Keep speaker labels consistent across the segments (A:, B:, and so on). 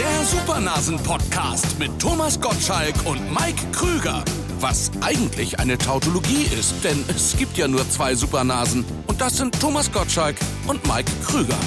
A: Der Supernasen-Podcast mit Thomas Gottschalk und Mike Krüger. Was eigentlich eine Tautologie ist, denn es gibt ja nur zwei Supernasen. Und das sind Thomas Gottschalk und Mike Krüger.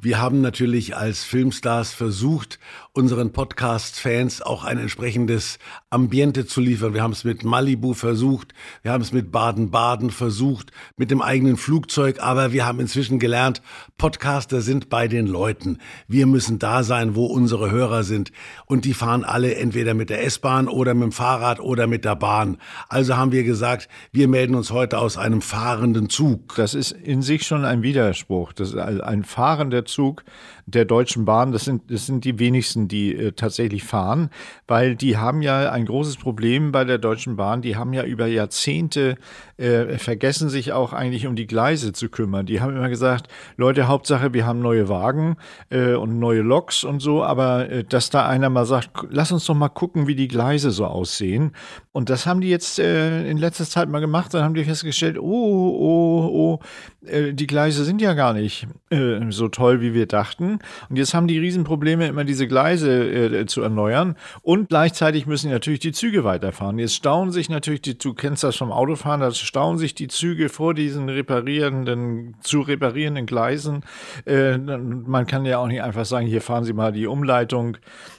B: Wir haben natürlich als Filmstars versucht, unseren Podcast-Fans auch ein entsprechendes Ambiente zu liefern. Wir haben es mit Malibu versucht, wir haben es mit Baden-Baden versucht, mit dem eigenen Flugzeug, aber wir haben inzwischen gelernt, Podcaster sind bei den Leuten. Wir müssen da sein, wo unsere Hörer sind. Und die fahren alle entweder mit der S-Bahn oder mit dem Fahrrad oder mit der Bahn. Also haben wir gesagt, wir melden uns heute aus einem fahrenden Zug.
C: Das ist in sich schon ein Widerspruch. Das ist ein fahrender Zug der Deutschen Bahn, das sind, das sind die wenigsten, die äh, tatsächlich fahren, weil die haben ja ein großes Problem bei der Deutschen Bahn. Die haben ja über Jahrzehnte äh, vergessen sich auch eigentlich um die Gleise zu kümmern. Die haben immer gesagt, Leute, Hauptsache, wir haben neue Wagen äh, und neue Loks und so, aber äh, dass da einer mal sagt, lass uns doch mal gucken, wie die Gleise so aussehen. Und das haben die jetzt äh, in letzter Zeit mal gemacht. Dann haben die festgestellt, oh, oh, oh, äh, die Gleise sind ja gar nicht so toll, wie wir dachten. Und jetzt haben die Riesenprobleme, immer diese Gleise äh, zu erneuern. Und gleichzeitig müssen natürlich die Züge weiterfahren. Jetzt stauen sich natürlich, die, du kennst das vom Autofahren, da stauen sich die Züge vor diesen reparierenden, zu reparierenden Gleisen. Äh, man kann ja auch nicht einfach sagen, hier fahren Sie mal die Umleitung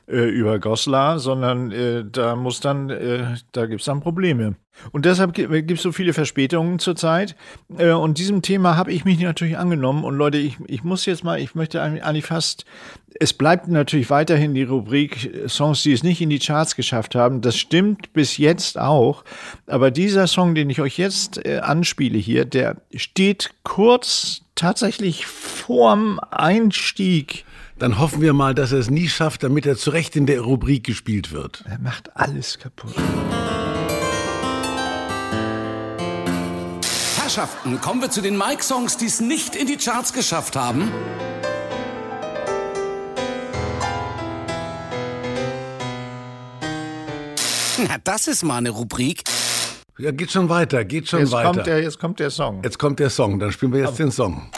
C: äh, über Goslar, sondern äh, da muss dann, äh, da gibt es dann Probleme. Und deshalb gibt es so viele Verspätungen zurzeit. Äh, und diesem Thema habe ich mich natürlich angenommen. Und Leute, ich, ich muss jetzt mal, ich möchte eigentlich fast, es bleibt natürlich weiterhin die Rubrik Songs, die es nicht in die Charts geschafft haben. Das stimmt bis jetzt auch. Aber dieser Song, den ich euch jetzt äh, anspiele hier, der steht kurz tatsächlich vorm Einstieg
B: dann hoffen wir mal, dass er es nie schafft, damit er zu Recht in der Rubrik gespielt wird.
C: Er macht alles kaputt.
A: Herrschaften, kommen wir zu den Mike-Songs, die es nicht in die Charts geschafft haben. Na, das ist mal eine Rubrik.
B: Ja, geht schon weiter, geht schon
C: jetzt
B: weiter.
C: Kommt der, jetzt kommt der Song.
B: Jetzt kommt der Song, dann spielen wir jetzt Aber den Song.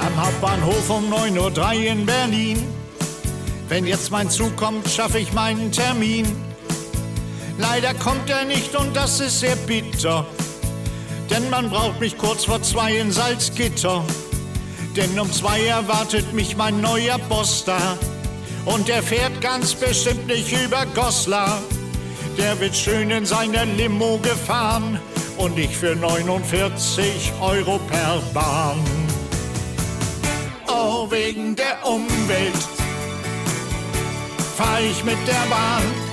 D: Am Hauptbahnhof um 9.03 Uhr in Berlin. Wenn jetzt mein Zug kommt, schaffe ich meinen Termin. Leider kommt er nicht und das ist sehr bitter. Denn man braucht mich kurz vor zwei in Salzgitter. Denn um zwei erwartet mich mein neuer Boss da. Und der fährt ganz bestimmt nicht über Goslar. Der wird schön in seiner Limo gefahren. Und ich für 49 Euro per Bahn. Oh, wegen der Umwelt fahr ich mit der Bahn.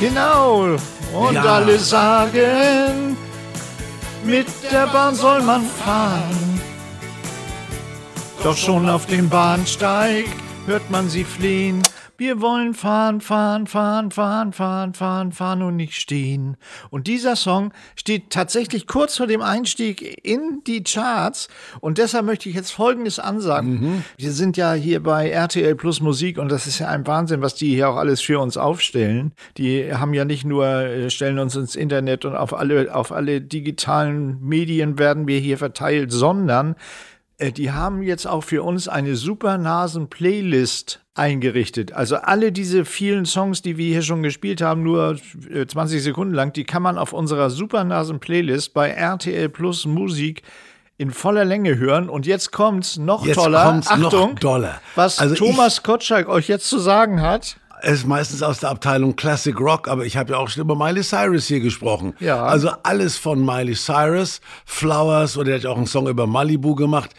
C: Genau. Und ja. alle sagen, mit der Bahn soll man fahren. Doch schon auf dem Bahnsteig hört man sie fliehen. Wir wollen fahren, fahren, fahren, fahren, fahren, fahren, fahren und nicht stehen. Und dieser Song steht tatsächlich kurz vor dem Einstieg in die Charts. Und deshalb möchte ich jetzt Folgendes ansagen. Mhm. Wir sind ja hier bei RTL Plus Musik und das ist ja ein Wahnsinn, was die hier auch alles für uns aufstellen. Die haben ja nicht nur, äh, stellen uns ins Internet und auf alle, auf alle digitalen Medien werden wir hier verteilt, sondern die haben jetzt auch für uns eine Supernasen-Playlist eingerichtet. Also alle diese vielen Songs, die wir hier schon gespielt haben, nur 20 äh, Sekunden lang, die kann man auf unserer Supernasen-Playlist bei RTL Plus Musik in voller Länge hören. Und jetzt kommt's noch
B: jetzt
C: toller.
B: Kommt's Achtung, noch doller.
C: was also Thomas Kotschalk euch jetzt zu sagen hat
B: ist meistens aus der Abteilung Classic Rock, aber ich habe ja auch schon über Miley Cyrus hier gesprochen.
C: Ja.
B: Also alles von Miley Cyrus, Flowers oder er hat auch einen Song über Malibu gemacht,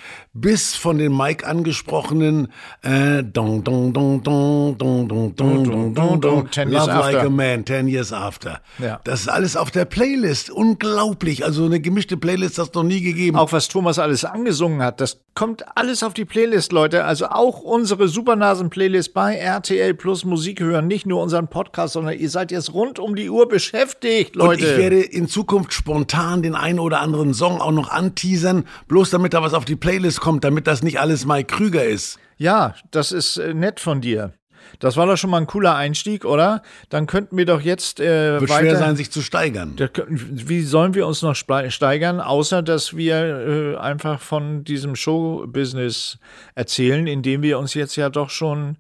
B: bis von den Mike angesprochenen äh, dong, dong, dong, dong, dong, dong, dong, dong, dong, Love Like a Man, Ten Years After.
C: Ja.
B: Das ist alles auf der Playlist. Unglaublich. Also eine gemischte Playlist hast du noch nie gegeben.
C: Auch was Thomas alles angesungen hat, das kommt alles auf die Playlist, Leute. Also auch unsere Supernasen-Playlist bei RTL Plus Musik hören. Nicht nur unseren Podcast, sondern ihr seid jetzt rund um die Uhr beschäftigt, Leute.
B: Und ich werde in Zukunft spontan den einen oder anderen Song auch noch anteasern, bloß damit da was auf die Playlist kommt, damit das nicht alles Mike Krüger ist.
C: Ja, das ist äh, nett von dir. Das war doch schon mal ein cooler Einstieg, oder? Dann könnten wir doch jetzt äh,
B: Wird
C: weiter.
B: schwer sein, sich zu steigern.
C: Wie sollen wir uns noch steigern, außer dass wir äh, einfach von diesem Showbusiness erzählen, indem wir uns jetzt ja doch schon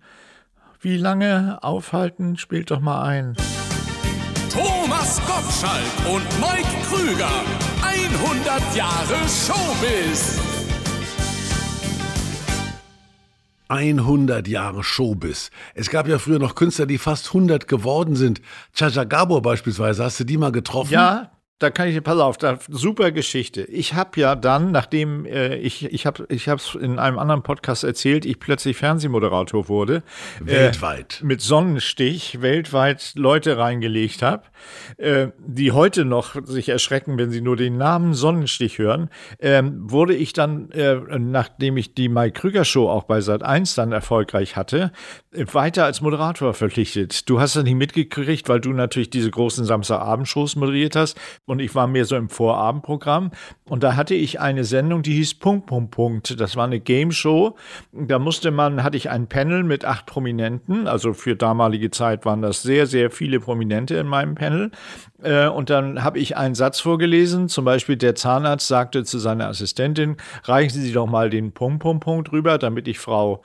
C: wie lange aufhalten? Spielt doch mal ein.
A: Thomas Gottschalk und Mike Krüger. 100 Jahre Showbiz.
B: 100 Jahre Showbiz. Es gab ja früher noch Künstler, die fast 100 geworden sind. Chacha Gabor beispielsweise, hast du die mal getroffen?
C: Ja, da kann ich, pass auf, da, super Geschichte. Ich habe ja dann, nachdem äh, ich, ich habe ich es in einem anderen Podcast erzählt, ich plötzlich Fernsehmoderator wurde.
B: Weltweit.
C: Äh, mit Sonnenstich weltweit Leute reingelegt habe, äh, die heute noch sich erschrecken, wenn sie nur den Namen Sonnenstich hören, ähm, wurde ich dann, äh, nachdem ich die Mike Krüger Show auch bei Sat 1 dann erfolgreich hatte, äh, weiter als Moderator verpflichtet. Du hast das nicht mitgekriegt, weil du natürlich diese großen Samstagabendshows moderiert hast und ich war mehr so im Vorabendprogramm und da hatte ich eine Sendung, die hieß Punkt, Punkt, Punkt. Das war eine Game Show. Da musste man, hatte ich ein Panel mit acht Prominenten, also für damalige Zeit waren das sehr, sehr viele Prominente in meinem Panel. Äh, Und dann habe ich einen Satz vorgelesen, zum Beispiel der Zahnarzt sagte zu seiner Assistentin, reichen Sie doch mal den Punkt, Punkt, Punkt rüber, damit ich Frau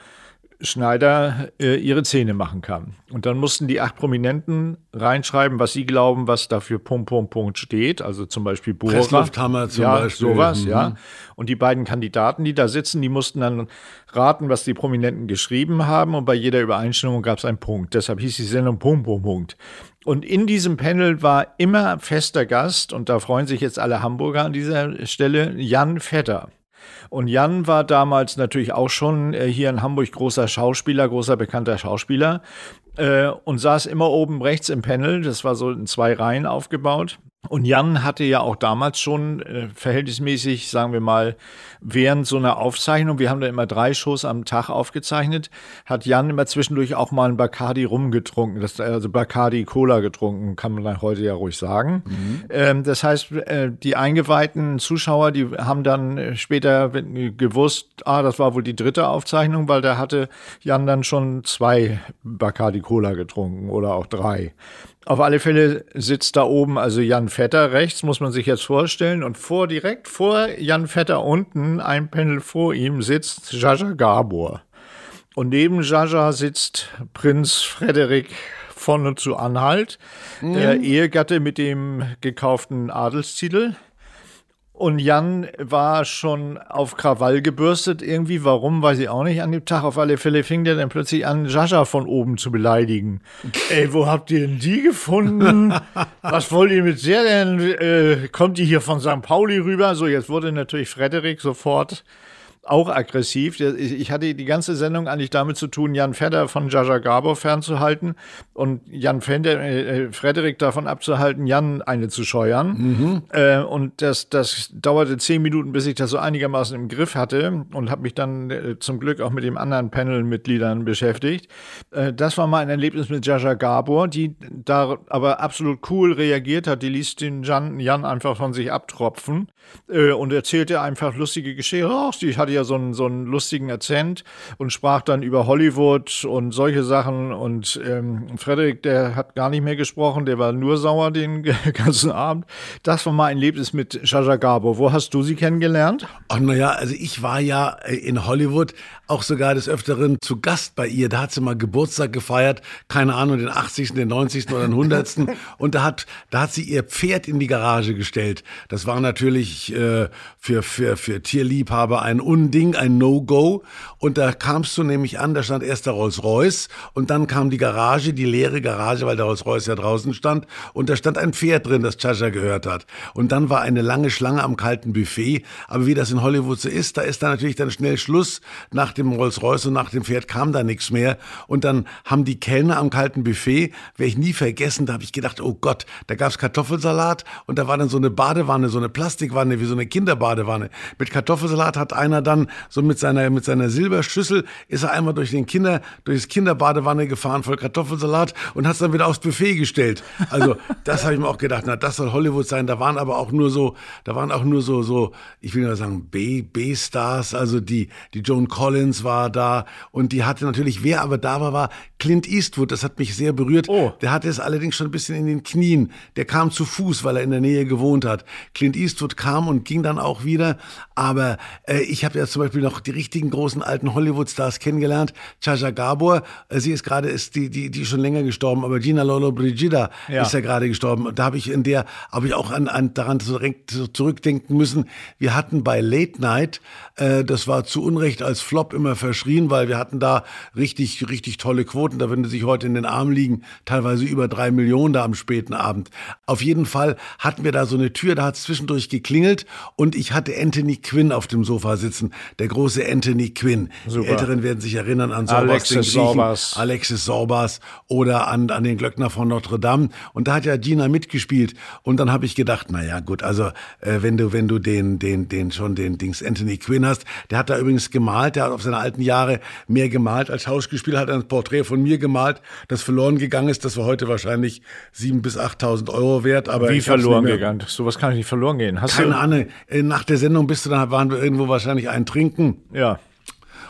C: Schneider äh, ihre Zähne machen kann. Und dann mussten die acht Prominenten reinschreiben, was sie glauben, was dafür Punkt, Punkt, Punkt steht. Also zum Beispiel Bohrer.
B: Presslufthammer zum
C: ja,
B: Beispiel.
C: sowas,
B: Mhm.
C: ja. Und die beiden Kandidaten, die da sitzen, die mussten dann raten, was die Prominenten geschrieben haben. Und bei jeder Übereinstimmung gab es einen Punkt. Deshalb hieß die Sendung Punkt, Punkt, Punkt. Und in diesem Panel war immer fester Gast, und da freuen sich jetzt alle Hamburger an dieser Stelle, Jan Vetter. Und Jan war damals natürlich auch schon äh, hier in Hamburg großer Schauspieler, großer bekannter Schauspieler äh, und saß immer oben rechts im Panel. Das war so in zwei Reihen aufgebaut. Und Jan hatte ja auch damals schon äh, verhältnismäßig, sagen wir mal, während so einer Aufzeichnung, wir haben da immer drei Shows am Tag aufgezeichnet, hat Jan immer zwischendurch auch mal ein Bacardi rumgetrunken, das, also Bacardi Cola getrunken, kann man dann heute ja ruhig sagen. Ähm, das heißt, äh, die eingeweihten Zuschauer, die haben dann äh, später gewusst, ah, das war wohl die dritte Aufzeichnung, weil da hatte Jan dann schon zwei Bacardi Cola getrunken oder auch drei. Auf alle Fälle sitzt da oben also Jan Vetter rechts, muss man sich jetzt vorstellen. Und vor, direkt vor Jan Vetter unten, ein Panel vor ihm, sitzt Jaja Gabor. Und neben Jaja sitzt Prinz Frederik von zu Anhalt, der Ehegatte mit dem gekauften Adelstitel. Und Jan war schon auf Krawall gebürstet irgendwie. Warum, weiß ich auch nicht. An dem Tag auf alle Fälle fing der dann plötzlich an, Jaja von oben zu beleidigen. Ey, wo habt ihr denn die gefunden? Was wollt ihr mit der denn? Äh, kommt die hier von St. Pauli rüber? So, jetzt wurde natürlich Frederik sofort auch aggressiv. Ich hatte die ganze Sendung eigentlich damit zu tun, Jan Fedder von Jaja Gabor fernzuhalten und Jan Fender, äh, äh, Frederik davon abzuhalten, Jan eine zu scheuern. Äh, und das, das dauerte zehn Minuten, bis ich das so einigermaßen im Griff hatte und habe mich dann äh, zum Glück auch mit den anderen Panel-Mitgliedern beschäftigt. Äh, das war mal ein Erlebnis mit Jaja Gabor, die da aber absolut cool reagiert hat. Die ließ den Jan, Jan einfach von sich abtropfen äh, und erzählte einfach lustige Geschichten. Ach, die hatte ja so einen, so einen lustigen Akzent und sprach dann über Hollywood und solche Sachen. Und ähm, Frederik, der hat gar nicht mehr gesprochen, der war nur sauer den ganzen Abend. Das war mal ein Erlebnis mit Jaja Gabor. Wo hast du sie kennengelernt?
B: Ach naja, also ich war ja äh, in Hollywood auch sogar des Öfteren zu Gast bei ihr. Da hat sie mal Geburtstag gefeiert, keine Ahnung, den 80., den 90. oder den 100. Und da hat, da hat sie ihr Pferd in die Garage gestellt. Das war natürlich äh, für, für, für Tierliebhaber ein Unding, ein No-Go. Und da kamst du nämlich an, da stand erst der Rolls-Royce und dann kam die Garage, die leere Garage, weil der Rolls-Royce ja draußen stand. Und da stand ein Pferd drin, das Chacha gehört hat. Und dann war eine lange Schlange am kalten Buffet. Aber wie das in Hollywood so ist, da ist dann natürlich dann schnell Schluss. Nach dem Rolls-Royce und nach dem Pferd kam da nichts mehr. Und dann haben die Kellner am kalten Buffet, werde ich nie vergessen, da habe ich gedacht, oh Gott, da gab's Kartoffelsalat und da war dann so eine Badewanne, so eine Plastikwanne, wie so eine Kinderbadewanne. Mit Kartoffelsalat hat einer da dann so mit seiner, mit seiner Silberschüssel ist er einmal durch den Kinder, durch das Kinderbadewanne gefahren voll Kartoffelsalat und hat es dann wieder aufs Buffet gestellt. Also, das habe ich mir auch gedacht, na, das soll Hollywood sein. Da waren aber auch nur so, da waren auch nur so, so, ich will mal sagen, B-Stars, also die, die Joan Collins war da und die hatte natürlich, wer aber da war, war Clint Eastwood. Das hat mich sehr berührt.
C: Oh.
B: Der hatte es allerdings schon ein bisschen in den Knien. Der kam zu Fuß, weil er in der Nähe gewohnt hat. Clint Eastwood kam und ging dann auch wieder. Aber äh, ich habe ja zum Beispiel noch die richtigen großen alten Hollywood-Stars kennengelernt. Chaja Gabor, äh, sie ist gerade, ist die, die, die ist schon länger gestorben, aber Gina Lolo Brigida
C: Ja.
B: ist ja gerade gestorben. Und da habe ich in der, habe ich auch an, an daran zurück- zurückdenken müssen. Wir hatten bei Late Night, äh, das war zu Unrecht als Flop immer verschrien, weil wir hatten da richtig, richtig tolle Quoten. Da würden sie sich heute in den Arm liegen, teilweise über drei Millionen da am späten Abend. Auf jeden Fall hatten wir da so eine Tür, da hat es zwischendurch geklingelt und ich hatte Anthony Quinn auf dem Sofa sitzen, der große Anthony Quinn.
C: Super.
B: Die Älteren werden sich erinnern an Sorbas,
C: Alexis
B: den Griechen,
C: Sorbas.
B: Alexis Sorbas oder an, an den Glöckner von Notre Dame. Und da hat ja Gina mitgespielt. Und dann habe ich gedacht, na ja, gut, also äh, wenn du, wenn du den, den, den schon den Dings Anthony Quinn hast, der hat da übrigens gemalt, der hat auf seine alten Jahre mehr gemalt als Schauspieler, hat ein Porträt von mir gemalt, das verloren gegangen ist. Das war heute wahrscheinlich 7.000 bis 8.000 Euro wert. Aber
C: Wie
B: ich
C: verloren gegangen? Sowas kann nicht verloren gehen. Hast
B: Keine? Ahnung. Äh, Nach der Sendung bist du dann, waren wir irgendwo wahrscheinlich einen trinken.
C: Ja.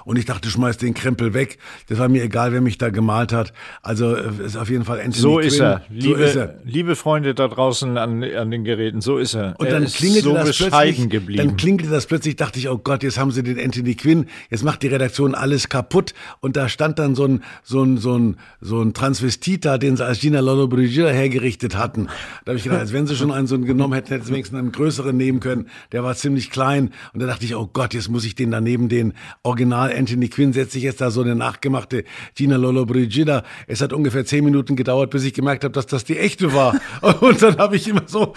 B: Und ich dachte, schmeiß den Krempel weg. Das war mir egal, wer mich da gemalt hat. Also äh, ist auf jeden Fall Anthony
C: So ist
B: Quinn.
C: er. Liebe,
B: so ist er.
C: liebe Freunde da draußen an, an den Geräten, so ist er.
B: Und
C: er
B: dann
C: ist
B: klingelte
C: so
B: das plötzlich,
C: geblieben.
B: dann klingelte das plötzlich, dachte ich, oh Gott, jetzt haben sie den Anthony Quinn, jetzt macht die Redaktion alles kaputt. Und da stand dann so ein, so ein, so ein, so ein Transvestit da, den sie als Gina Lollobrigida hergerichtet hatten. Da habe ich gedacht, als wenn sie schon einen so einen genommen hätten, hätten sie wenigstens einen größeren nehmen können. Der war ziemlich klein. Und da dachte ich, oh Gott, jetzt muss ich den daneben den Original Anthony Quinn, setze ich jetzt da so eine nachgemachte Gina Lollobrigida. Es hat ungefähr zehn Minuten gedauert, bis ich gemerkt habe, dass das die echte war. Und dann habe ich immer so,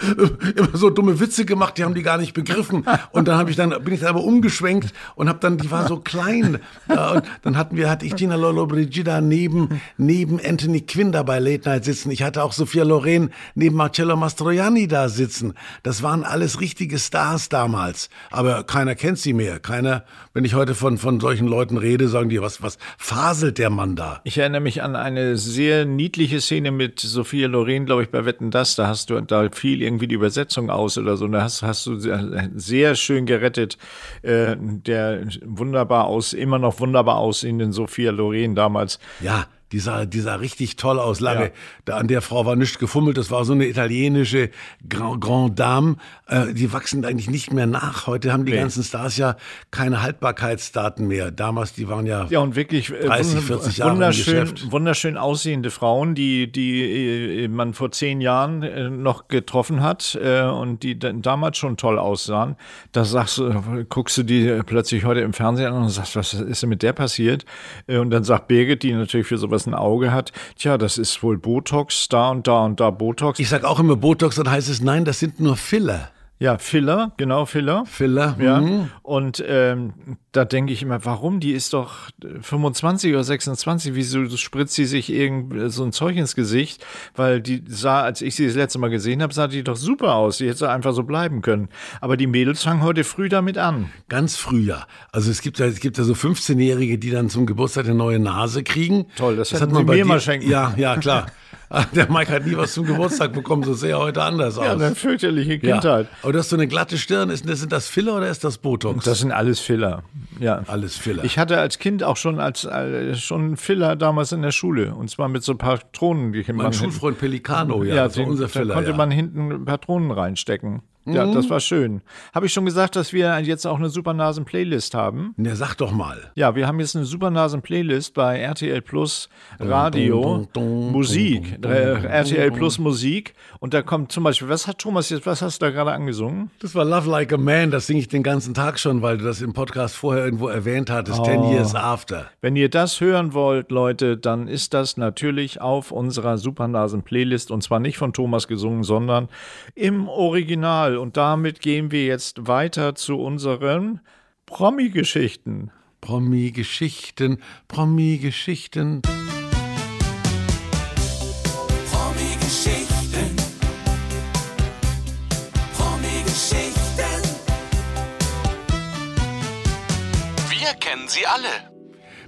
B: immer so dumme Witze gemacht, die haben die gar nicht begriffen. Und dann habe ich dann, bin ich dann aber umgeschwenkt und habe dann, die war so klein. Und dann hatten wir, hatte ich Gina Lollobrigida neben, neben Anthony Quinn da bei Late Night sitzen. Ich hatte auch Sophia Loren neben Marcello Mastroianni da sitzen. Das waren alles richtige Stars damals. Aber keiner kennt sie mehr. Keiner, wenn ich heute von, von solchen Leuten rede, sagen die, was, was faselt der Mann da?
C: Ich erinnere mich an eine sehr niedliche Szene mit Sophia Loren, glaube ich, bei Wetten Das. Da hast du, da fiel irgendwie die Übersetzung aus oder so. Und da hast, hast du sehr, sehr schön gerettet, äh, der wunderbar aus, immer noch wunderbar aussehenden Sophia Loren damals.
B: Ja, die sah, die sah richtig toll aus. Lange,
C: Ja.
B: da, an der Frau war nichts gefummelt. Das war so eine italienische Grand, Grand Dame. Äh, die wachsen eigentlich nicht mehr nach. Heute haben die
C: Nee.
B: ganzen Stars ja keine Haltbarkeitsdaten mehr. Damals, die waren ja,
C: Ja, und wirklich äh,
B: 30,
C: wund-
B: 40 Jahre im
C: wunderschön,
B: Geschäft.
C: wunderschön aussehende Frauen, die, die äh, man vor zehn Jahren äh, noch getroffen hat äh, und die damals schon toll aussahen. Da sagst du, guckst du die äh, plötzlich heute im Fernsehen an und sagst, was ist denn mit der passiert? Äh, und dann sagt Birgit, die natürlich für sowas ein Auge hat, tja, das ist wohl Botox, da und da und da Botox.
B: ich sag auch immer Botox, dann heißt es, nein, das sind nur Filler.
C: Ja, Filler, genau, Filler.
B: Filler,
C: Ja,
B: mhm.
C: und ähm, da denke ich immer, warum? Die ist doch 25 oder 26, wieso spritzt sie sich irgend so ein Zeug ins Gesicht? Weil die sah, als ich sie das letzte Mal gesehen habe, sah die doch super aus. Die hätte einfach so bleiben können. Aber die Mädels fangen heute früh damit an.
B: Ganz früher. Also es gibt ja, es gibt ja so 15-Jährige, die dann zum Geburtstag eine neue Nase kriegen.
C: Toll, das hätten
B: man
C: Sie
B: bei
C: mir
B: dir-
C: mal schenken.
B: Ja, ja, klar. Der Mike hat nie was zum Geburtstag bekommen, so sehr heute anders aus.
C: Ja, eine fürchterliche
B: Ja.
C: Kindheit.
B: Aber du hast so eine glatte Stirn. Ist, sind das Filler oder ist das Botox?
C: Das sind alles Filler. Ja.
B: Alles Filler.
C: Ich hatte als Kind auch schon als äh, schon Filler damals in der Schule und zwar mit so Patronen, die
B: mein Schulfreund Pelicano, ja,
C: Ja,
B: war
C: den,
B: unser
C: da
B: Filler.
C: konnte
B: ja.
C: man hinten Patronen reinstecken. Ja, das war schön. Habe ich schon gesagt, dass wir jetzt auch eine Supernasen-Playlist haben?
B: Na, sag doch mal.
C: Ja, wir haben jetzt eine Supernasen-Playlist bei RTL Plus Radio
B: dun, dun,
C: Musik. Äh, RTL Plus Musik. Und da kommt zum Beispiel, was hat Thomas jetzt, was hast du da gerade angesungen?
B: Das war Love Like a Man, das singe ich den ganzen Tag schon, weil du das im Podcast vorher irgendwo erwähnt hattest. Ten
C: Oh.
B: Years After.
C: Wenn ihr das hören wollt, Leute, dann ist das natürlich auf unserer Supernasen-Playlist und zwar nicht von Thomas gesungen, sondern im Original. Und damit gehen wir jetzt weiter zu unseren Promi-Geschichten.
B: Promi-Geschichten, Promi-Geschichten.
A: Promi-Geschichten.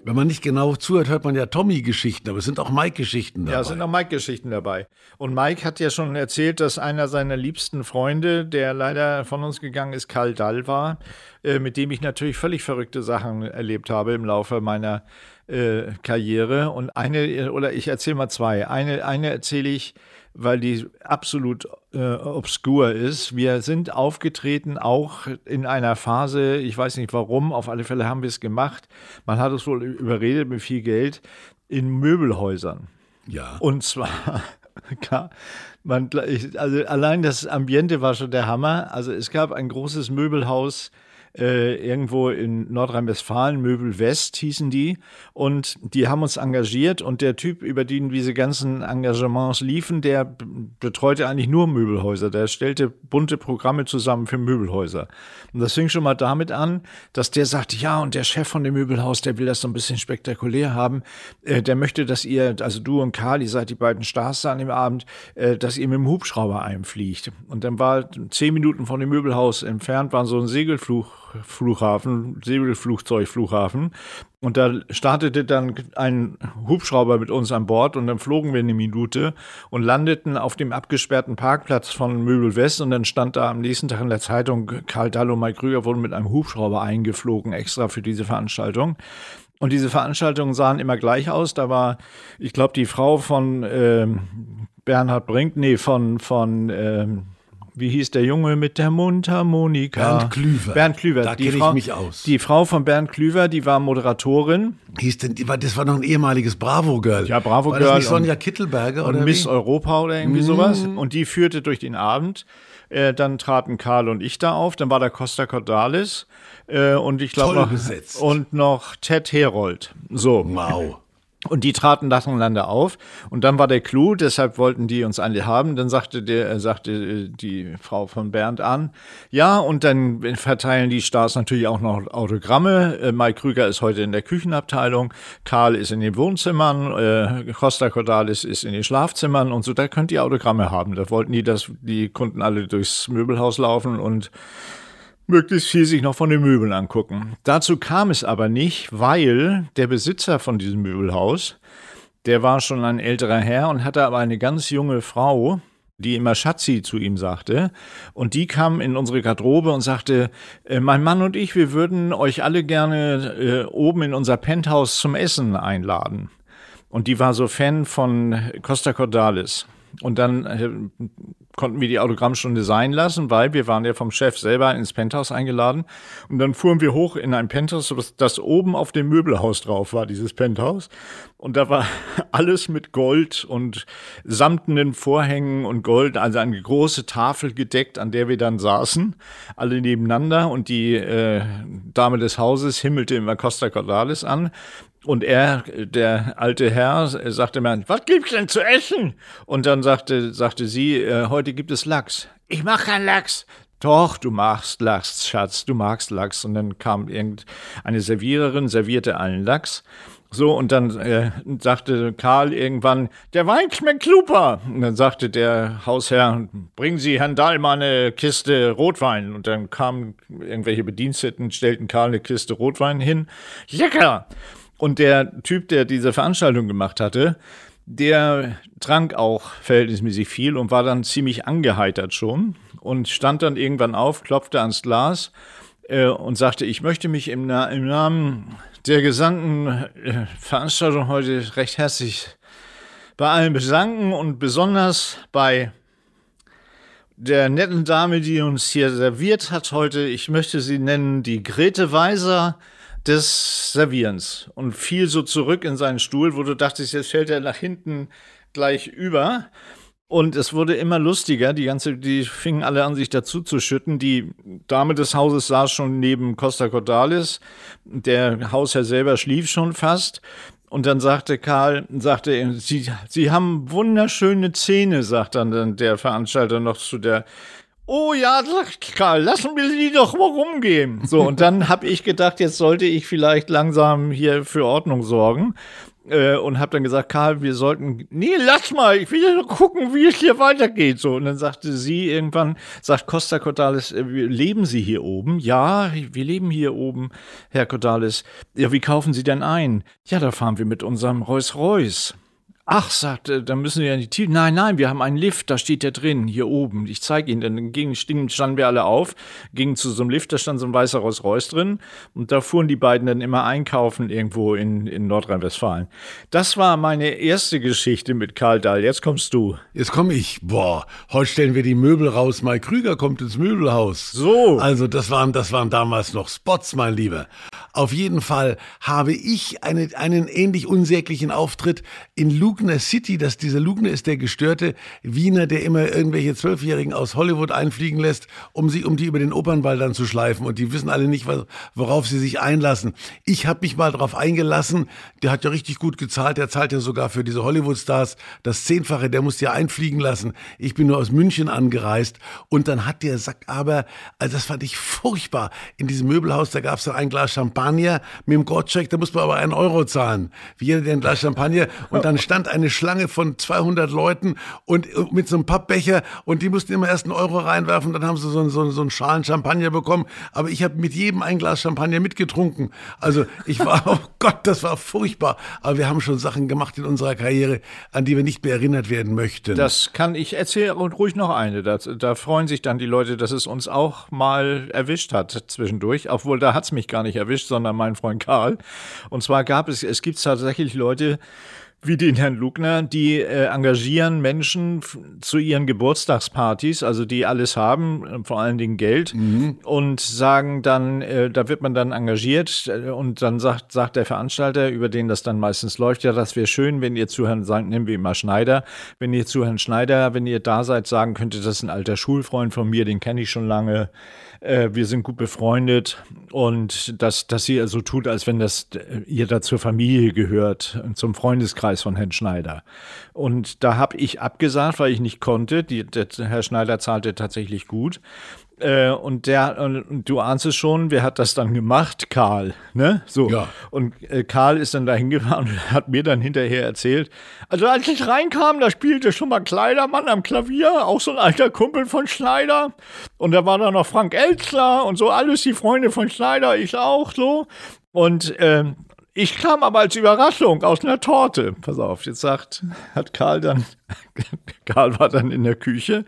B: Wenn man nicht genau zuhört, hört man ja Tommy-Geschichten, aber es sind auch Mike-Geschichten dabei.
C: Ja, es sind auch Mike-Geschichten dabei. Und Mike hat ja schon erzählt, dass einer seiner liebsten Freunde, der leider von uns gegangen ist, Karl Dall war, äh, mit dem ich natürlich völlig verrückte Sachen erlebt habe im Laufe meiner äh, Karriere. Und eine, oder ich erzähle mal zwei. Eine, eine erzähle ich, weil die absolut äh, obskur ist. Wir sind aufgetreten, auch in einer Phase, ich weiß nicht warum, auf alle Fälle haben wir es gemacht. Man hat es wohl überredet mit viel Geld in Möbelhäusern.
B: Ja.
C: Und zwar, klar, man, also allein das Ambiente war schon der Hammer. Also es gab ein großes Möbelhaus äh, irgendwo in Nordrhein-Westfalen, Möbel West hießen die. Und die haben uns engagiert und der Typ, über den diese ganzen Engagements liefen, der betreute eigentlich nur Möbelhäuser. Der stellte bunte Programme zusammen für Möbelhäuser. Und das fing schon mal damit an, dass der sagte, ja, und der Chef von dem Möbelhaus, der will das so ein bisschen spektakulär haben. Äh, der möchte, dass ihr, also du und Karl, seid die beiden Stars an dem Abend, äh, dass ihr mit dem Hubschrauber einfliegt. Und dann war zehn Minuten von dem Möbelhaus entfernt, war so ein Segelflug Flughafen, Segelflugzeugflughafen. Und da startete dann ein Hubschrauber mit uns an Bord und dann flogen wir eine Minute und landeten auf dem abgesperrten Parkplatz von Möbel West und dann stand da am nächsten Tag in der Zeitung, Karl Dall und Mike Krüger wurden mit einem Hubschrauber eingeflogen, extra für diese Veranstaltung. Und diese Veranstaltungen sahen immer gleich aus. Da war, ich glaube, die Frau von äh, Bernhard Brink, nee, von, von äh, wie hieß der Junge mit der Mundharmonika?
B: Bernd Klüver.
C: Bernd Klüver.
B: Da
C: Die
B: kenne ich
C: Frau-
B: mich aus.
C: Die Frau von Bernd Klüver, die war Moderatorin
B: Hieß denn, die war- das war noch ein ehemaliges Bravo-Girl.
C: Ja, Bravo
B: war
C: Girl
B: das nicht
C: und-
B: Sonja Kittelberger
C: und
B: oder
C: Miss
B: wie?
C: Europa oder irgendwie sowas. Und die führte durch den Abend. Äh, dann traten Karl und ich da auf. Dann war da Costa Cordalis äh, und ich glaube noch
B: besetzt.
C: und noch Ted Herold. So.
B: Wow.
C: Und die traten nacheinander auf. Und dann war der Clou, deshalb wollten die uns alle haben. Dann sagte, der, äh, sagte äh, die Frau von Bernd an, ja, und dann verteilen die Stars natürlich auch noch Autogramme. Äh, Mike Krüger ist heute in der Küchenabteilung, Karl ist in den Wohnzimmern, äh, Costa Cordalis ist in den Schlafzimmern und so, da könnt ihr Autogramme haben. Da wollten die, dass die Kunden alle durchs Möbelhaus laufen und möglichst viel sich noch von den Möbeln angucken. Dazu kam es aber nicht, weil der Besitzer von diesem Möbelhaus, der war schon ein älterer Herr und hatte aber eine ganz junge Frau, die immer Schatzi zu ihm sagte. Und die kam in unsere Garderobe und sagte, äh, mein Mann und ich, wir würden euch alle gerne äh, oben in unser Penthouse zum Essen einladen. Und die war so Fan von Costa Cordalis. Und dann äh, konnten wir die Autogrammstunde sein lassen, weil wir waren ja vom Chef selber ins Penthouse eingeladen. Und dann fuhren wir hoch in ein Penthouse, das, oben auf dem Möbelhaus drauf war, dieses Penthouse. Und da war alles mit Gold und samtenen Vorhängen und Gold, also eine große Tafel gedeckt, an der wir dann saßen, alle nebeneinander. Und die äh, Dame des Hauses himmelte immer Costa Cordalis an. Und er, der alte Herr, sagte mir, was gibt's denn zu essen? Und dann sagte, sagte sie, äh, heute gibt es Lachs. Ich mach keinen Lachs. Doch, du magst Lachs, Schatz, du magst Lachs. Und dann kam irgendeine Serviererin, servierte allen Lachs. So, und dann äh, sagte Karl irgendwann, der Wein schmeckt super. Und dann sagte der Hausherr, bringen Sie Herrn Dahl mal eine Kiste Rotwein. Und dann kamen irgendwelche Bediensteten, stellten Karl eine Kiste Rotwein hin. Lecker! Und der Typ, der diese Veranstaltung gemacht hatte, der trank auch verhältnismäßig viel und war dann ziemlich angeheitert schon und stand dann irgendwann auf, klopfte ans Glas äh, und sagte, ich möchte mich im, Na im Namen der gesamten äh, Veranstaltung heute recht herzlich bei allen bedanken und besonders bei der netten Dame, die uns hier serviert hat heute. Ich möchte sie nennen die Grete Weiser des Servierens und fiel so zurück in seinen Stuhl, wo du dachtest, jetzt fällt er nach hinten gleich über. Und es wurde immer lustiger. Die ganze, die fingen alle an, sich dazu zu schütten. Die Dame des Hauses saß schon neben Costa Cordalis. Der Hausherr selber schlief schon fast. Und dann sagte Karl, sagte Sie, Sie haben wunderschöne Zähne, sagt dann der Veranstalter noch zu der Oh ja, sagt Karl, lassen wir die doch mal rumgehen. So, und dann habe ich gedacht, jetzt sollte ich vielleicht langsam hier für Ordnung sorgen. äh, und habe dann gesagt, Karl, wir sollten, nee, lass mal, ich will ja gucken, wie es hier weitergeht. So, und dann sagte sie irgendwann, sagt Costa Cordalis, äh, leben Sie hier oben? Ja, wir leben hier oben, Herr Cordalis. Ja, wie kaufen Sie denn ein? Ja, da fahren wir mit unserem Rolls-Royce. Ach, sagte, da müssen wir ja in die Tiefe. Nein, nein, wir haben einen Lift, da steht der drin, hier oben. Ich zeige Ihnen. Dann gingen, standen wir alle auf, gingen zu so einem Lift, da stand so ein weißer Rolls Royce drin. Und da fuhren die beiden dann immer einkaufen irgendwo in, in Nordrhein-Westfalen. Das war meine erste Geschichte mit Karl Dahl. Jetzt kommst du.
B: Jetzt komme ich. Boah, heute stellen wir die Möbel raus. Mike Krüger kommt ins Möbelhaus.
C: So.
B: Also das waren, das waren damals noch Spots, mein Lieber. Auf jeden Fall habe ich eine, einen ähnlich unsäglichen Auftritt in Lugner City. Das, dieser Lugner ist der gestörte Wiener, der immer irgendwelche Zwölfjährigen aus Hollywood einfliegen lässt, um sie, um die über den Opernball dann zu schleifen. Und die wissen alle nicht, worauf sie sich einlassen. Ich habe mich mal darauf eingelassen. Der hat ja richtig gut gezahlt. Der zahlt ja sogar für diese Hollywood-Stars das Zehnfache. Der muss ja einfliegen lassen. Ich bin nur aus München angereist. Und dann hat der Sack aber, also das fand ich furchtbar. In diesem Möbelhaus, da gab es dann ein Glas Champagner mit dem Gottscheck, da muss man aber einen Euro zahlen. Wie jeder, der ein Glas Champagner. Und dann stand eine Schlange von 200 Leuten und mit so einem Pappbecher und die mussten immer erst einen Euro reinwerfen, dann haben sie so, so, so einen Schalen Champagner bekommen. Aber ich habe mit jedem ein Glas Champagner mitgetrunken. Also ich war, oh Gott, das war furchtbar. Aber wir haben schon Sachen gemacht in unserer Karriere, an die wir nicht mehr erinnert werden möchten.
C: Das kann ich erzählen und ruhig noch eine. Da, da freuen sich dann die Leute, dass es uns auch mal erwischt hat zwischendurch. Obwohl, da hat es mich gar nicht erwischt, sondern mein Freund Karl. Und zwar gab es, es gibt tatsächlich Leute, wie den Herrn Lugner, die äh, engagieren Menschen zu ihren Geburtstagspartys, also die alles haben, äh, vor allen Dingen Geld, mhm. und sagen dann, äh, da wird man dann engagiert äh, und dann sagt, sagt der Veranstalter, über den das dann meistens läuft, ja, das wäre schön, wenn ihr zu Herrn, sagen, nehmen wir immer Schneider, wenn ihr zu Herrn Schneider, wenn ihr da seid, sagen könntet, das ist ein alter Schulfreund von mir, den kenne ich schon lange, äh, wir sind gut befreundet und dass, dass sie also tut, als wenn das äh, ihr da zur Familie gehört, zum Freundeskreis von Herrn Schneider. Und da habe ich abgesagt, weil ich nicht konnte. Die, der Herr Schneider zahlte tatsächlich gut. Äh, und der, und du ahnst es schon, wer hat das dann gemacht? Karl, ne? So.
B: Ja.
C: Und äh, Karl ist dann da hingefahren und hat mir dann hinterher erzählt, also als ich reinkam, da spielte schon mal Kleidermann am Klavier, auch so ein alter Kumpel von Schneider. Und da war da noch Frank Elzler und so, alles die Freunde von Schneider, ich auch so. Und äh, ich kam aber als Überraschung aus einer Torte. Pass auf, jetzt sagt, hat Karl dann, Karl war dann in der Küche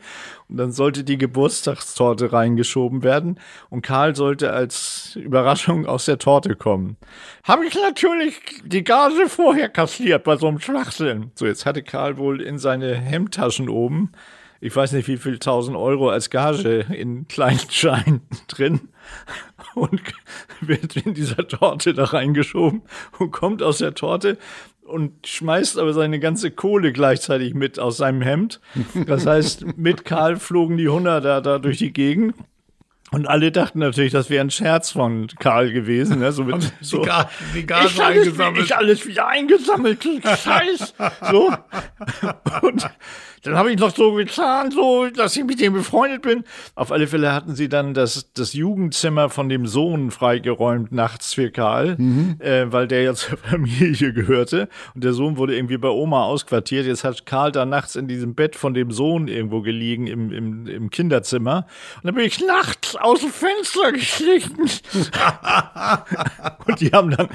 C: und dann sollte die Geburtstagstorte reingeschoben werden und Karl sollte als Überraschung aus der Torte kommen. Habe ich natürlich die Gage vorher kassiert bei so einem Schwachsinn. So, jetzt hatte Karl wohl in seine Hemdtaschen oben, ich weiß nicht wie viel tausend Euro als Gage in kleinen Scheinen drin und wird in dieser Torte da reingeschoben und kommt aus der Torte und schmeißt aber seine ganze Kohle gleichzeitig mit aus seinem Hemd. Das heißt, mit Karl flogen die Hunderter da durch die Gegend. Und alle dachten natürlich, das wäre ein Scherz von Karl gewesen. Ne? So mit, so,
B: die, Ga die Gase
C: ich alles,
B: eingesammelt.
C: Ich alles wieder eingesammelt. Scheiß. So. Und dann habe ich noch so getan, so, dass ich mit dem befreundet bin. Auf alle Fälle hatten sie dann das, das Jugendzimmer von dem Sohn freigeräumt nachts für Karl, mhm. äh, weil der ja zur Familie gehörte. Und der Sohn wurde irgendwie bei Oma ausquartiert. Jetzt hat Karl da nachts in diesem Bett von dem Sohn irgendwo gelegen im, im, im Kinderzimmer. Und dann bin ich nachts aus dem Fenster geschlichen. und die haben dann,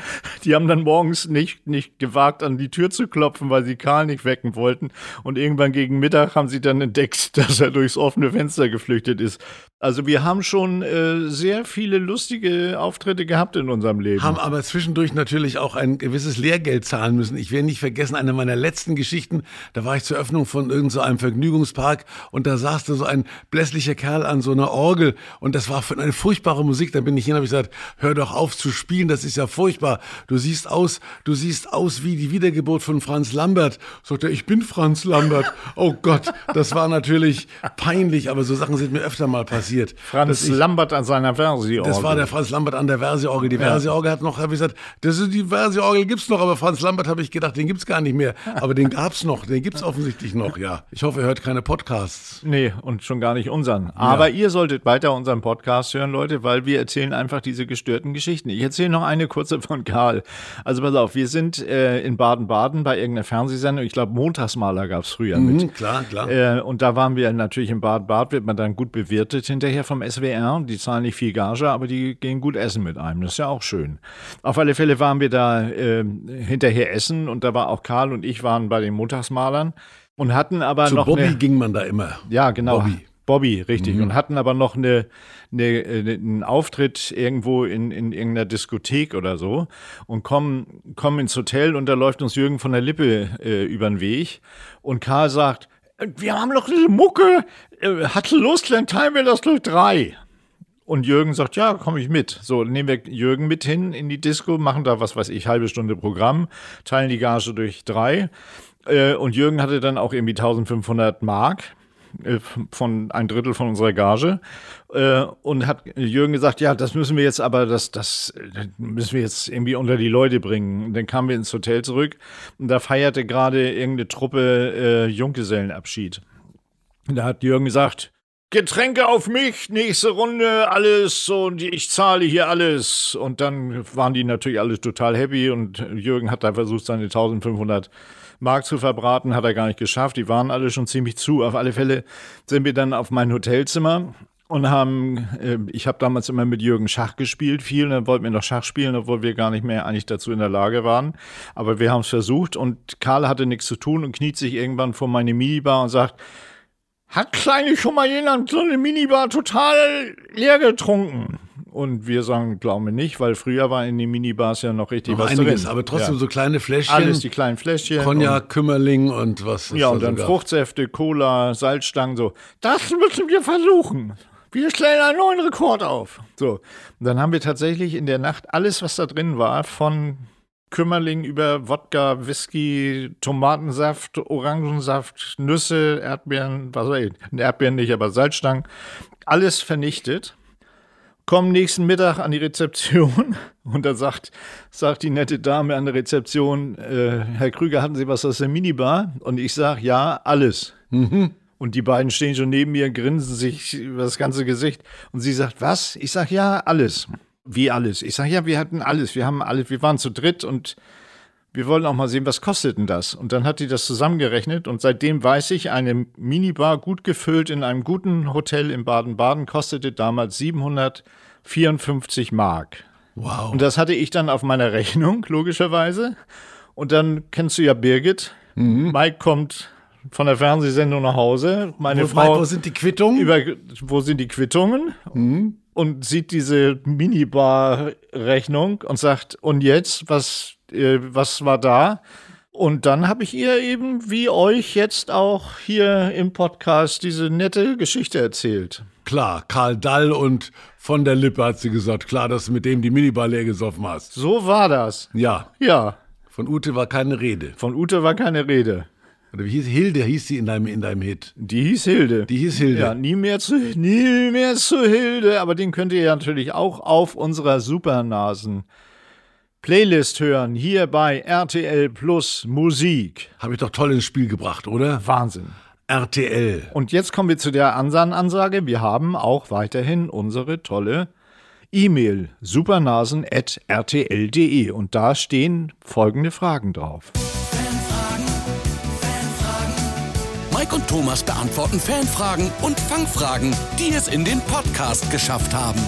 C: die haben dann morgens nicht, nicht gewagt, an die Tür zu klopfen, weil sie Karl nicht wecken wollten. Und irgendwann gegen Mittag haben sie dann entdeckt, dass er durchs offene Fenster geflüchtet ist. Also wir haben schon äh, sehr viele lustige Auftritte gehabt in unserem Leben.
B: Haben aber zwischendurch natürlich auch ein gewisses Lehrgeld zahlen müssen. Ich werde nicht vergessen, eine meiner letzten Geschichten, da war ich zur Öffnung von irgendeinem so Vergnügungspark und da saß da so ein blässlicher Kerl an so einer Orgel und das war eine furchtbare Musik. Da bin ich hin und habe gesagt, hör doch auf zu spielen, das ist ja furchtbar. Du siehst aus, du siehst aus wie die Wiedergeburt von Franz Lambert. Sagt er, ich bin Franz Lambert. Oh Gott, das war natürlich peinlich, aber so Sachen sind mir öfter mal passiert passiert.
C: Franz
B: ich-
C: Lambert an seiner Versi.
B: Das war der Franz Lambert an der Versi-Orgel. Die Versi-Orgel hat noch, habe ich gesagt, das ist die Versi-Orgel gibt's noch, aber Franz Lambert habe ich gedacht, den gibt's gar nicht mehr. Aber den gab's noch, den gibt's offensichtlich noch, ja. Ich hoffe, er hört keine Podcasts.
C: Nee, und schon gar nicht unseren. Aber ihr solltet weiter unseren Podcast hören, Leute, weil wir erzählen einfach diese gestörten Geschichten. Ich erzähle noch eine kurze von Karl. Also pass auf, wir sind äh, in Baden-Baden bei irgendeiner Fernsehsendung. Ich glaube, Montagsmaler gab's früher mit.
B: Hm, klar, klar.
C: Äh, und da waren wir natürlich in Bad-Bad, wird man dann gut bewirtet hinterher vom SWR. Die zahlen nicht viel Gage, aber die gehen gut essen mit einem. Das ist ja auch schön. Auf alle Fälle waren wir da äh, hinterher essen und da war auch Karl und ich waren bei den Montagsmalern und hatten aber
B: Zu
C: noch
B: Bobby
C: eine,
B: ging man da immer.
C: ja, genau.
B: Bobby.
C: Bobby, richtig. Und hatten aber noch eine, eine, einen Auftritt irgendwo in, in irgendeiner Diskothek oder so und kommen, kommen ins Hotel und da läuft uns Jürgen von der Lippe äh, über den Weg und Karl sagt, "Äh, wir haben noch diese Mucke, äh, hat Lust, dann teilen wir das durch drei. Und Jürgen sagt, ja, komme ich mit. So, nehmen wir Jürgen mit hin in die Disco, machen da, was weiß ich, halbe Stunde Programm, teilen die Gage durch drei. Äh, und Jürgen hatte dann auch irgendwie 1500 Mark von ein Drittel von unserer Gage äh, und hat Jürgen gesagt, ja, das müssen wir jetzt aber, das, das äh, müssen wir jetzt irgendwie unter die Leute bringen. Und dann kamen wir ins Hotel zurück und da feierte gerade irgendeine Truppe äh, Junggesellenabschied. Und da hat Jürgen gesagt, Getränke auf mich, nächste Runde, alles und ich zahle hier alles. Und dann waren die natürlich alle total happy und Jürgen hat da versucht, seine 1500 Mark zu verbraten, hat er gar nicht geschafft. Die waren alle schon ziemlich zu. Auf alle Fälle sind wir dann auf mein Hotelzimmer und haben, äh, ich habe damals immer mit Jürgen Schach gespielt, viel, dann wollten wir noch Schach spielen, obwohl wir gar nicht mehr eigentlich dazu in der Lage waren. Aber wir haben es versucht und Karl hatte nichts zu tun und kniet sich irgendwann vor meine Minibar und sagt, hat kleine schon mal jemand so eine Minibar total leer getrunken? Und wir sagen, glauben wir nicht, weil früher war in den Minibars ja noch richtig
B: Noch
C: was
B: einiges,
C: drin.
B: aber trotzdem
C: ja.
B: so kleine Fläschchen.
C: alles die kleinen Fläschchen.
B: Cognac, Kümmerling und was.
C: Ja, und dann Fruchtsäfte, Cola, Salzstangen, so. Das müssen wir versuchen. Wir stellen einen neuen Rekord auf. So. Und dann haben wir tatsächlich in der Nacht alles, was da drin war, von Kümmerling über Wodka, Whisky, Tomatensaft, Orangensaft, Nüsse, Erdbeeren, was weiß ich, Erdbeeren nicht, aber Salzstangen, alles vernichtet. Kommen nächsten Mittag an die Rezeption und da sagt, sagt die nette Dame an der Rezeption, äh, Herr Krüger, hatten Sie was aus der Minibar? Und ich sage, ja, alles. Und die beiden stehen schon neben mir, grinsen sich über das ganze Gesicht. Und sie sagt, was? Ich sage, ja, alles. Wie alles? Ich sage, ja, wir hatten alles. Wir haben alles. Wir waren zu dritt und wir wollen auch mal sehen, was kostet denn das? Und dann hat die das zusammengerechnet und seitdem weiß ich, eine Minibar gut gefüllt in einem guten Hotel in Baden-Baden kostete damals 754 Mark.
B: Wow.
C: Und das hatte ich dann auf meiner Rechnung, logischerweise. Und dann kennst du ja Birgit. Mike kommt von der Fernsehsendung nach Hause. Meine
B: wo,
C: Frau
B: wo sind die Quittungen?
C: über wo sind die Quittungen und sieht diese Minibar-Rechnung und sagt, und jetzt, was, äh, was war da? Und dann habe ich ihr eben, wie euch jetzt auch hier im Podcast, diese nette Geschichte erzählt.
B: Klar, Karl Dall und von der Lippe hat sie gesagt. Klar, dass du mit dem die Minibar leer gesoffen hast.
C: So war das.
B: Ja,
C: Ja,
B: von Ute war keine Rede.
C: von Ute war keine Rede.
B: Oder wie hieß Hilde hieß sie in deinem, in deinem Hit.
C: Die hieß Hilde.
B: Die hieß Hilde.
C: Ja, nie mehr zu, nie mehr zu Hilde. Aber den könnt ihr ja natürlich auch auf unserer Supernasen Playlist hören. Hier bei RTL Plus Musik.
B: Habe ich doch toll ins Spiel gebracht, oder?
C: Wahnsinn.
B: RTL.
C: Und jetzt kommen wir zu der Ansan-Ansage. Wir haben auch weiterhin unsere tolle E-Mail supernasen.rtl.de und da stehen folgende Fragen drauf.
A: Mike und Thomas beantworten Fanfragen und Fangfragen, die es in den Podcast geschafft haben.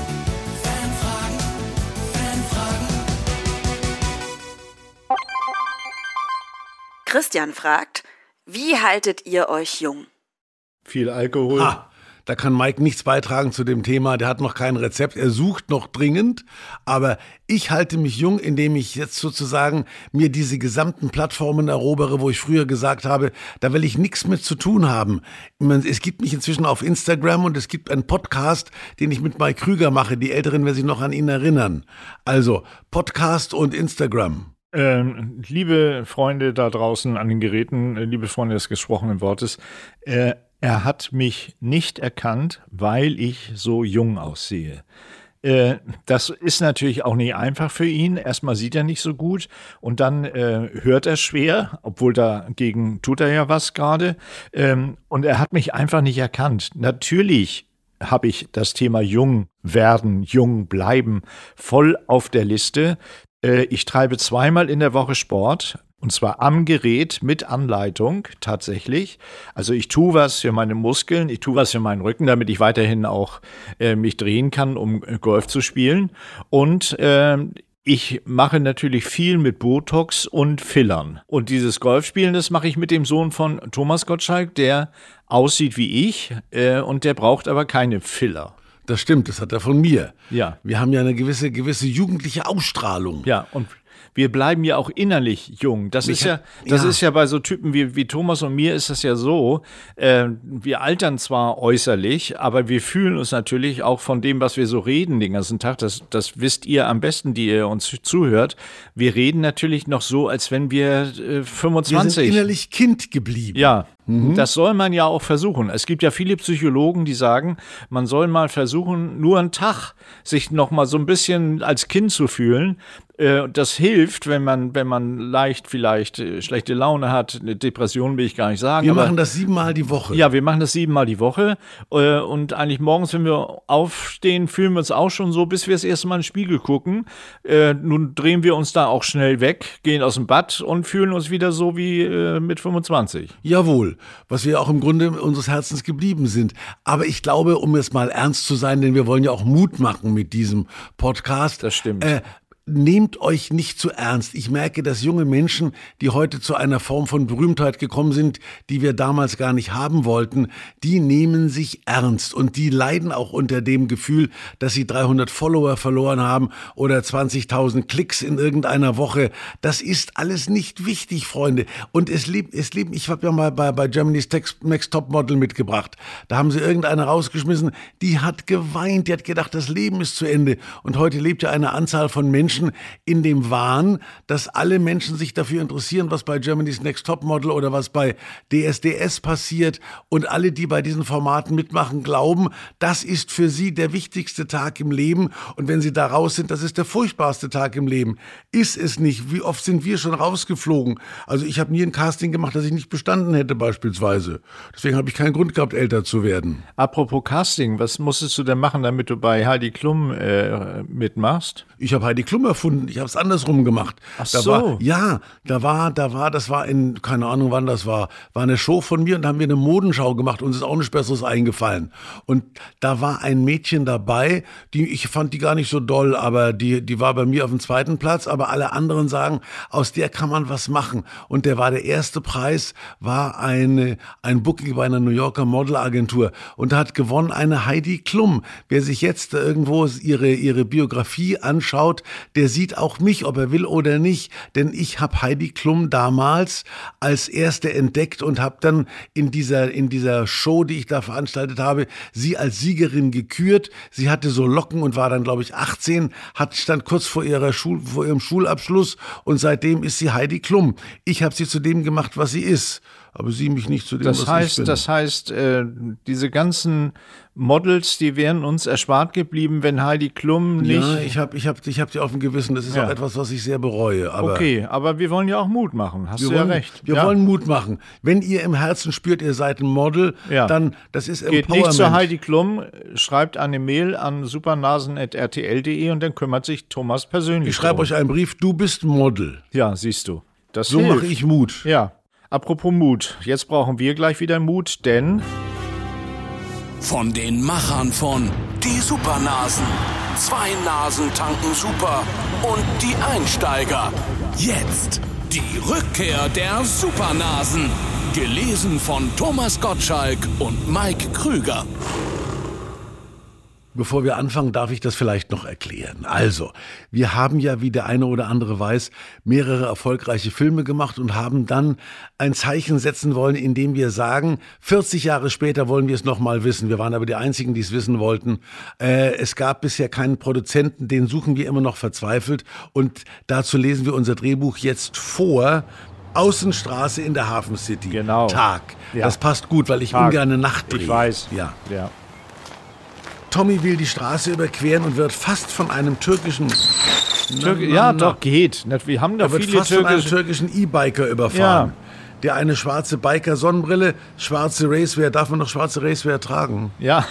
E: Christian fragt, wie haltet ihr euch jung?
C: Viel Alkohol.
B: Ha, da kann Mike nichts beitragen zu dem Thema. Der hat noch kein Rezept. Er sucht noch dringend. Aber ich halte mich jung, indem ich jetzt sozusagen mir diese gesamten Plattformen erobere, wo ich früher gesagt habe, da will ich nichts mit zu tun haben. Es gibt mich inzwischen auf Instagram und es gibt einen Podcast, den ich mit Mike Krüger mache. Die Älteren werden sich noch an ihn erinnern. Also Podcast und Instagram.
C: Ähm, liebe Freunde da draußen an den Geräten, äh, liebe Freunde des gesprochenen Wortes, äh, Er hat mich nicht erkannt, weil ich so jung aussehe. Äh, das ist natürlich auch nicht einfach für ihn. Erstmal sieht er nicht so gut und dann äh, hört er schwer, obwohl dagegen tut er ja was gerade. Ähm, und er hat mich einfach nicht erkannt. Natürlich habe ich das Thema jung werden, jung bleiben voll auf der Liste. Äh, ich treibe zweimal in der Woche Sport. Und zwar am Gerät mit Anleitung tatsächlich. Also ich tue was für meine Muskeln, ich tue was für meinen Rücken, damit ich weiterhin auch äh, mich drehen kann, um äh, Golf zu spielen. Und äh, ich mache natürlich viel mit Botox und Fillern. Und dieses Golfspielen, das mache ich mit dem Sohn von Thomas Gottschalk, der aussieht wie ich äh, und der braucht aber keine Filler.
B: Das stimmt, das hat er von mir.
C: Ja.
B: Wir haben ja eine gewisse, gewisse jugendliche Ausstrahlung.
C: Ja, und wir bleiben ja auch innerlich jung. Das ist ja, das ja. ist ja bei so Typen wie, wie Thomas und mir ist das ja so. Äh, wir altern zwar äußerlich, aber wir fühlen uns natürlich auch von dem, was wir so reden den ganzen Tag. Das, das wisst ihr am besten, die ihr uns zuhört. Wir reden natürlich noch so, als wenn wir äh, 25. Wir
B: sind innerlich Kind geblieben.
C: Ja, Mhm. Das soll man ja auch versuchen. Es gibt ja viele Psychologen, die sagen, man soll mal versuchen, nur einen Tag sich noch mal so ein bisschen als Kind zu fühlen. Äh, das hilft, wenn man, wenn man leicht vielleicht äh, schlechte Laune hat. Eine Depression will ich gar nicht sagen.
B: Wir machen das siebenmal die Woche.
C: Ja, wir machen das siebenmal die Woche. Äh, und eigentlich morgens, wenn wir aufstehen, fühlen wir uns auch schon so, bis wir das erste Mal in den Spiegel gucken. Nun drehen wir uns da auch schnell weg, gehen aus dem Bad und fühlen uns wieder so wie mit 25.
B: Jawohl was wir auch im Grunde unseres Herzens geblieben sind. Aber ich glaube, um jetzt mal ernst zu sein, denn wir wollen ja auch Mut machen mit diesem Podcast.
C: Das stimmt.
B: Äh, nehmt euch nicht zu ernst. Ich merke, dass junge Menschen, die heute zu einer Form von Berühmtheit gekommen sind, die wir damals gar nicht haben wollten, die nehmen sich ernst und die leiden auch unter dem Gefühl, dass sie 300 Follower verloren haben oder 20.000 Klicks in irgendeiner Woche. Das ist alles nicht wichtig, Freunde. Und es lebt, es lebt, ich habe ja mal bei, bei Germany's Next Top Model mitgebracht. Da haben sie irgendeine rausgeschmissen, die hat geweint, die hat gedacht, das Leben ist zu Ende. Und heute lebt ja eine Anzahl von Menschen, Menschen in dem Wahn, dass alle Menschen sich dafür interessieren, was bei Germany's Next Top Model oder was bei DSDS passiert und alle, die bei diesen Formaten mitmachen, glauben, das ist für sie der wichtigste Tag im Leben und wenn sie da raus sind, das ist der furchtbarste Tag im Leben. Ist es nicht? Wie oft sind wir schon rausgeflogen? Also ich habe nie ein Casting gemacht, das ich nicht bestanden hätte beispielsweise. Deswegen habe ich keinen Grund gehabt, älter zu werden.
C: Apropos Casting, was musstest du denn machen, damit du bei Heidi Klum äh, mitmachst?
B: Ich habe Heidi Klum erfunden. Ich habe es andersrum gemacht.
C: Ach
B: da
C: so.
B: War, ja, da war, da war, das war in, keine Ahnung wann das war, war eine Show von mir und da haben wir eine Modenschau gemacht. Uns ist auch nichts Besseres eingefallen. Und da war ein Mädchen dabei, die, ich fand die gar nicht so doll, aber die, die war bei mir auf dem zweiten Platz. Aber alle anderen sagen, aus der kann man was machen. Und der war der erste Preis, war eine, ein Booking bei einer New Yorker Modelagentur. Und da hat gewonnen eine Heidi Klum. Wer sich jetzt irgendwo ihre, ihre Biografie anschaut, der sieht auch mich, ob er will oder nicht, denn ich habe Heidi Klum damals als erste entdeckt und habe dann in dieser in dieser Show, die ich da veranstaltet habe, sie als Siegerin gekürt. Sie hatte so Locken und war dann glaube ich 18, hat stand kurz vor ihrer Schul vor ihrem Schulabschluss und seitdem ist sie Heidi Klum. Ich habe sie zu dem gemacht, was sie ist aber sie mich nicht zu dem,
C: das
B: was
C: heißt,
B: ich bin.
C: Das heißt, äh, diese ganzen Models, die wären uns erspart geblieben, wenn Heidi Klum nicht.
B: Ja, ich habe ich hab, ich hab die auf dem Gewissen. Das ist ja. auch etwas, was ich sehr bereue. Aber
C: okay, aber wir wollen ja auch Mut machen. Hast du
B: wollen,
C: ja recht.
B: Wir
C: ja.
B: wollen Mut machen. Wenn ihr im Herzen spürt, ihr seid ein Model,
C: ja.
B: dann das ist
C: Geht Empowerment. nicht zu Heidi Klum, schreibt eine Mail an supernasen.rtl.de und dann kümmert sich Thomas persönlich.
B: Ich schreibe euch einen Brief. Du bist Model.
C: Ja, siehst du. Das
B: so mache ich Mut.
C: Ja. Apropos Mut, jetzt brauchen wir gleich wieder Mut, denn
A: von den Machern von Die Supernasen. Zwei Nasen tanken super und die Einsteiger. Jetzt die Rückkehr der Supernasen. Gelesen von Thomas Gottschalk und Mike Krüger.
B: Bevor wir anfangen, darf ich das vielleicht noch erklären. Also, wir haben ja, wie der eine oder andere weiß, mehrere erfolgreiche Filme gemacht und haben dann ein Zeichen setzen wollen, indem wir sagen, 40 Jahre später wollen wir es nochmal wissen. Wir waren aber die Einzigen, die es wissen wollten. Äh, es gab bisher keinen Produzenten, den suchen wir immer noch verzweifelt. Und dazu lesen wir unser Drehbuch jetzt vor Außenstraße in der Hafen City.
C: Genau.
B: Tag.
C: Ja.
B: Das passt gut, weil ich
C: Tag.
B: ungern eine Nacht drehe.
C: Ich weiß.
B: Ja.
C: Ja.
B: Tommy will die Straße überqueren und wird fast von einem türkischen.
C: Türk
B: Na, na,
C: ja,
B: na.
C: doch, geht. Wir haben da
B: Er wird
C: viele
B: fast von einem
C: türkische.
B: türkischen E-Biker überfahren.
C: Ja.
B: Der eine schwarze Biker-Sonnenbrille, schwarze Racewear, darf man noch schwarze Racewear tragen?
C: Ja,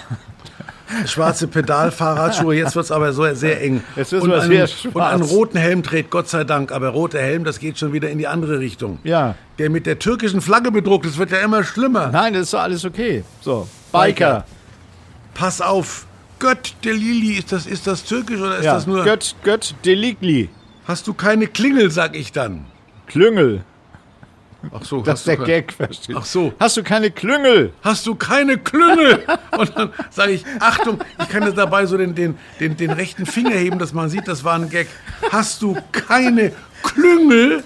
B: Schwarze Pedalfahrradschuhe, jetzt wird es aber so sehr eng.
C: Jetzt
B: und,
C: aber
B: einen, und einen roten Helm trägt, Gott sei Dank. Aber roter Helm, das geht schon wieder in die andere Richtung.
C: ja.
B: Der mit der türkischen Flagge bedruckt ist, wird ja immer schlimmer.
C: Nein, das ist doch alles okay. So, Biker.
B: Pass auf. Gött de Lili, ist das, ist das türkisch oder ist
C: Ja,
B: das nur...
C: Gött, Gött, Deligli.
B: Hast du keine Klingel, sag ich dann.
C: Klüngel.
B: Ach so,
C: Das ist der
B: du ke-
C: Gag, verstehst
B: Ach so.
C: Hast du keine Klüngel?
B: Hast du keine Klüngel? Und dann sage ich, Achtung, ich kann jetzt dabei so den, den, den, den rechten Finger heben, dass man sieht, das war ein Gag. Hast du keine Klüngel?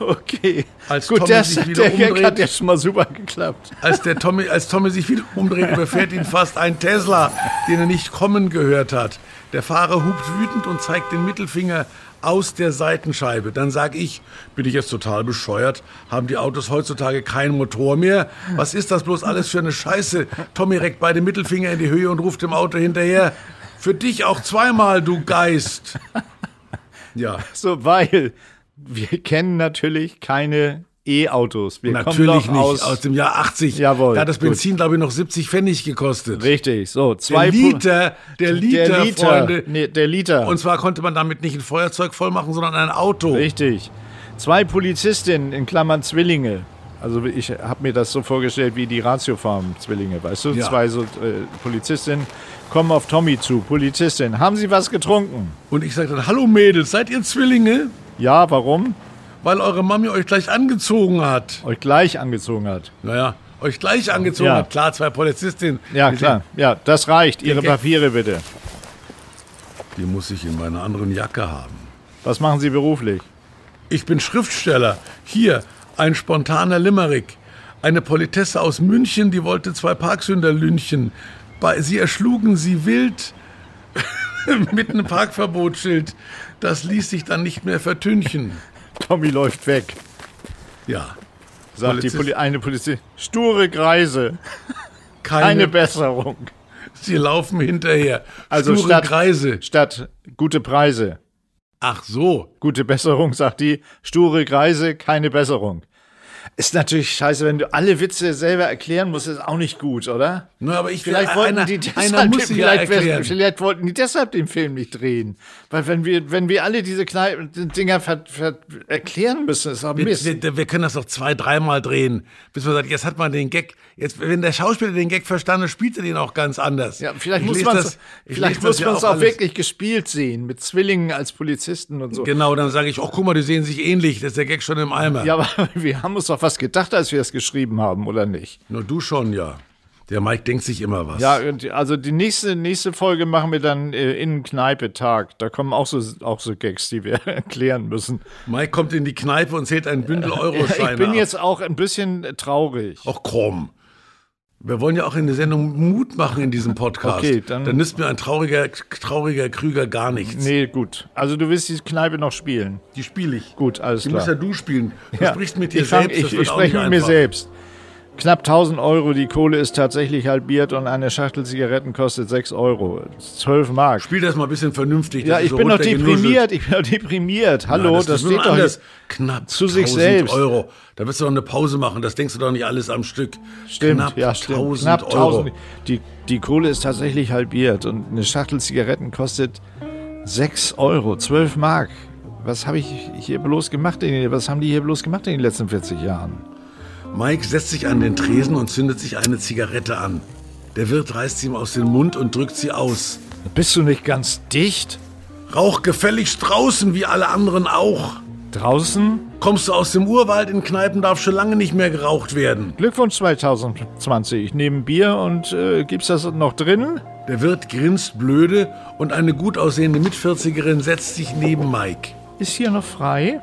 C: Okay.
B: Als
C: Gut,
B: Tommy
C: der,
B: sich wieder
C: der
B: umdreht-
C: hat ja schon mal super geklappt.
B: Als, der Tommy, als Tommy sich wieder umdreht, überfährt ihn fast ein Tesla, den er nicht kommen gehört hat. Der Fahrer hupt wütend und zeigt den Mittelfinger aus der Seitenscheibe. Dann sag ich, bin ich jetzt total bescheuert? Haben die Autos heutzutage keinen Motor mehr? Was ist das bloß alles für eine Scheiße? Tommy reckt beide Mittelfinger in die Höhe und ruft dem Auto hinterher. Für dich auch zweimal, du Geist. Ja,
C: So, weil wir kennen natürlich keine E-Autos. Wir
B: natürlich nicht.
C: aus,
B: Aus, dem Jahr 80.
C: Jawohl,
B: Da hat das
C: gut.
B: Benzin, glaube ich, noch 70 Pfennig gekostet.
C: Richtig, so,
B: Der
C: zwei Pu-
B: Liter, der Liter,
C: der Liter,
B: Freunde.
C: nee, der Liter.
B: Und zwar konnte man damit nicht ein Feuerzeug voll machen, sondern ein Auto.
C: Richtig. Zwei Polizistinnen, in Klammern Zwillinge. Also ich habe mir das so vorgestellt wie die Ratiofarm-Zwillinge, weißt du?
B: Ja.
C: Zwei so äh, Polizistinnen kommen auf Tommy zu. Polizistin, haben Sie was getrunken?
B: Und ich sagte dann, hallo Mädels, seid ihr Zwillinge?
C: Ja, warum?
B: Weil eure Mami euch gleich angezogen hat.
C: Euch gleich angezogen hat.
B: Naja, euch gleich angezogen
C: Ja.
B: hat. Klar, zwei Polizistinnen.
C: Ja, klar. Ja, das reicht. Ihre Papiere bitte.
B: Die muss ich in meiner anderen Jacke haben.
C: Was machen Sie beruflich?
B: Ich bin Schriftsteller. Hier, ein spontaner Limerick. Eine Politesse aus München, die wollte zwei Parksünder lynchen. Bei, sie erschlugen sie wild mit einem Parkverbotsschild. Das ließ sich dann nicht mehr vertünchen.
C: Tommy läuft weg.
B: Ja,
C: Sagt
B: Polizist-
C: die Poli eine Polizistin. Sture Greise.
B: keine,
C: Eine Besserung.
B: Sie laufen hinterher.
C: Also
B: Sture
C: statt-
B: Kreise.
C: Statt gute Preise.
B: Ach so.
C: Gute Besserung, sagt die. Sture Greise, keine Besserung. Ist natürlich scheiße, wenn du alle Witze selber erklären musst, ist auch nicht gut, oder?
B: Na, aber ich
C: Vielleicht wollten
B: einer,
C: die deshalb,
B: muss sie ja
C: vielleicht, vielleicht wollten die deshalb den Film nicht drehen. Weil wenn wir, wenn wir alle diese kleinen Dinger ver, ver, erklären müssen, ist auch
B: Wir,
C: Mist.
B: wir, wir können das doch zwei, dreimal drehen, bis man sagt, jetzt hat man den Gag. Jetzt, wenn der Schauspieler den Gag verstanden hat, spielt er den auch ganz anders.
C: ja, vielleicht
B: Ich
C: muss man es
B: ich
C: vielleicht muss man es auch
B: alles.
C: wirklich gespielt sehen, mit Zwillingen als Polizisten und so.
B: Genau, dann sage ich, ach guck mal, die sehen sich ähnlich, das ist der Gag schon im Eimer.
C: Ja, aber wir haben uns doch was gedacht, als wir es geschrieben haben, oder nicht?
B: Nur du schon, ja. Der Mike denkt sich immer was.
C: Ja, und also die nächste, nächste Folge machen wir dann äh, in Kneipe-Tag. Da kommen auch so, auch so Gags, die wir erklären müssen.
B: Mike kommt in die Kneipe und zählt ein Bündel Euroscheine
C: Ich bin
B: ab.
C: jetzt auch ein bisschen traurig.
B: Ach komm. Wir wollen ja auch in der Sendung Mut machen in diesem Podcast.
C: Okay, dann-
B: dann nützt mir ein trauriger, trauriger Krüger gar nichts.
C: Nee, gut. Also du willst die Kneipe noch spielen.
B: Die spiele ich.
C: Gut, alles
B: Die
C: klar.
B: musst ja du spielen. Du
C: Ja,
B: sprichst mit dir
C: ich fang-
B: selbst. das
C: Ich, ich spreche mit mir
B: einfach.
C: selbst. Knapp 1000 Euro, die Kohle ist tatsächlich halbiert und eine Schachtel Zigaretten kostet 6 Euro. 12 Mark.
B: Spiel das mal ein bisschen vernünftig.
C: Ja,
B: das
C: ich
B: so
C: bin doch deprimiert. Ich bin doch deprimiert. Hallo,
B: Nein,
C: das,
B: ist
C: steht doch
B: anders.
C: jetzt.
B: Knapp
C: zu sich
B: 1000
C: selbst.
B: Euro. Da wirst du doch eine Pause machen. Das denkst du doch nicht alles am Stück.
C: Stimmt,
B: Knapp
C: ja, stimmt.
B: 1000
C: Knapp
B: Euro.
C: 1000. Die, die Kohle ist tatsächlich halbiert und eine Schachtel Zigaretten kostet 6 Euro, 12 Mark. Was habe ich hier bloß gemacht? In, was haben die hier bloß gemacht in den letzten 40 Jahren?
B: Mike setzt sich an den Tresen und zündet sich eine Zigarette an. Der Wirt reißt sie ihm aus dem Mund und drückt sie aus.
C: Bist du nicht ganz dicht?
B: Rauch gefälligst draußen, wie alle anderen auch.
C: Draußen?
B: Kommst du aus dem Urwald in Kneipen, darf schon lange nicht mehr geraucht werden.
C: Glückwunsch 2020. Ich nehme Bier und äh, gibt's das noch drin?
B: Der Wirt grinst blöde und eine gut aussehende Mitvierzigerin setzt sich neben Mike.
C: Ist hier noch frei?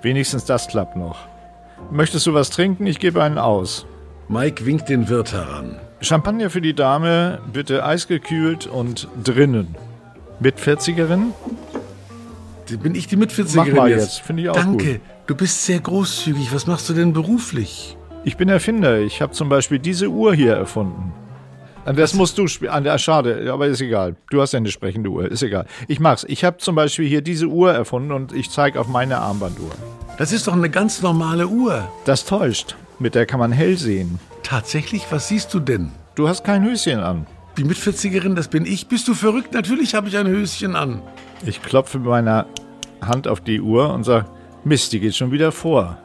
C: Wenigstens das klappt noch. Möchtest du was trinken? Ich gebe einen aus.
B: Mike winkt den Wirt heran.
C: Champagner für die Dame, bitte eisgekühlt und drinnen. Mit 40erin?
B: bin ich die Mitvierzigerin
C: Mach mal
B: jetzt.
C: jetzt, finde ich auch
B: Danke.
C: gut.
B: Du bist sehr großzügig. Was machst du denn beruflich?
C: Ich bin Erfinder. Ich habe zum Beispiel diese Uhr hier erfunden. An Das musst du spielen. Schade, aber ist egal. Du hast ja eine sprechende Uhr. Ist egal. Ich mach's. Ich habe zum Beispiel hier diese Uhr erfunden und ich zeige auf meine Armbanduhr.
B: Das ist doch eine ganz normale Uhr.
C: Das täuscht. Mit der kann man hell sehen.
B: Tatsächlich, was siehst du denn?
C: Du hast kein Höschen an.
B: Die Mitvierzigerin, das bin ich. Bist du verrückt? Natürlich habe ich ein Höschen an.
C: Ich klopfe mit meiner Hand auf die Uhr und sage, Mist, die geht schon wieder vor.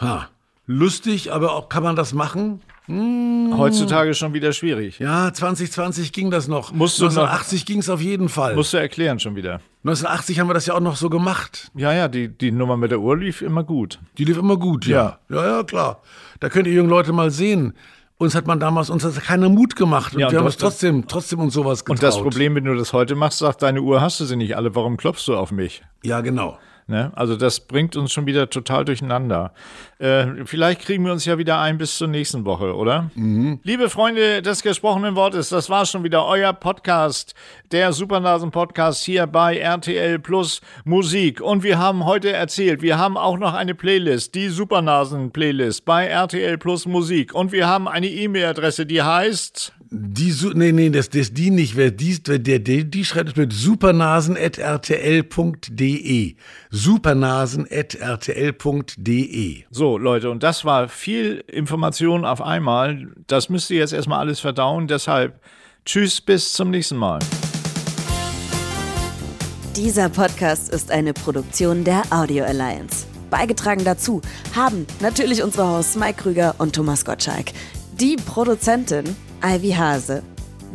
B: Ha. Lustig, aber auch kann man das machen?
C: Heutzutage schon wieder schwierig.
B: Ja, 2020 ging das noch.
C: Musst du noch-
B: 1980 ging es auf jeden Fall.
C: Musst du erklären schon wieder.
B: 1980 haben wir das ja auch noch so gemacht.
C: Ja, ja, die, die Nummer mit der Uhr lief immer gut.
B: Die lief immer gut, ja. Ja, ja, klar. Da könnt ihr jungen Leute mal sehen. Uns hat man damals, uns hat keiner Mut gemacht. Und
C: Ja, und
B: wir haben
C: hast-
B: trotzdem, trotzdem uns sowas getraut.
C: Und das Problem, wenn du das heute machst, sagt deine Uhr, hast du sie nicht alle, warum klopfst du auf mich?
B: Ja, genau.
C: Ne? Also das bringt uns schon wieder total durcheinander. Äh, vielleicht kriegen wir uns ja wieder ein bis zur nächsten Woche, oder? Liebe Freunde des gesprochenen Wortes, das war schon wieder euer Podcast, der Supernasen-Podcast hier bei RTL Plus Musik. Und wir haben heute erzählt, wir haben auch noch eine Playlist, die Supernasen-Playlist bei RTL Plus Musik. Und wir haben eine E-Mail-Adresse, die heißt...
B: Die, nee, nee, das, das die nicht. Wer die, wer der, der, die schreibt es mit supernasen.rtl.de. Supernasen.rtl.de.
C: So, Leute, und das war viel Information auf einmal. Das müsst ihr jetzt erstmal alles verdauen. Deshalb tschüss, bis zum nächsten Mal.
E: Dieser Podcast ist eine Produktion der Audio Alliance. Beigetragen dazu haben natürlich unsere Hosts Mike Krüger und Thomas Gottschalk. Die Produzentin Ivy Hase.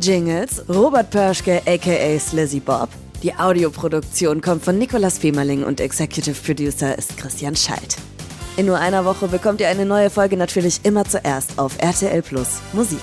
E: Jingles Robert Pörschke aka Slizzy Bob. Die Audioproduktion kommt von Nicolas Femerling und Executive Producer ist Christian Schalt. In nur einer Woche bekommt ihr eine neue Folge natürlich immer zuerst auf RTL Plus Musik.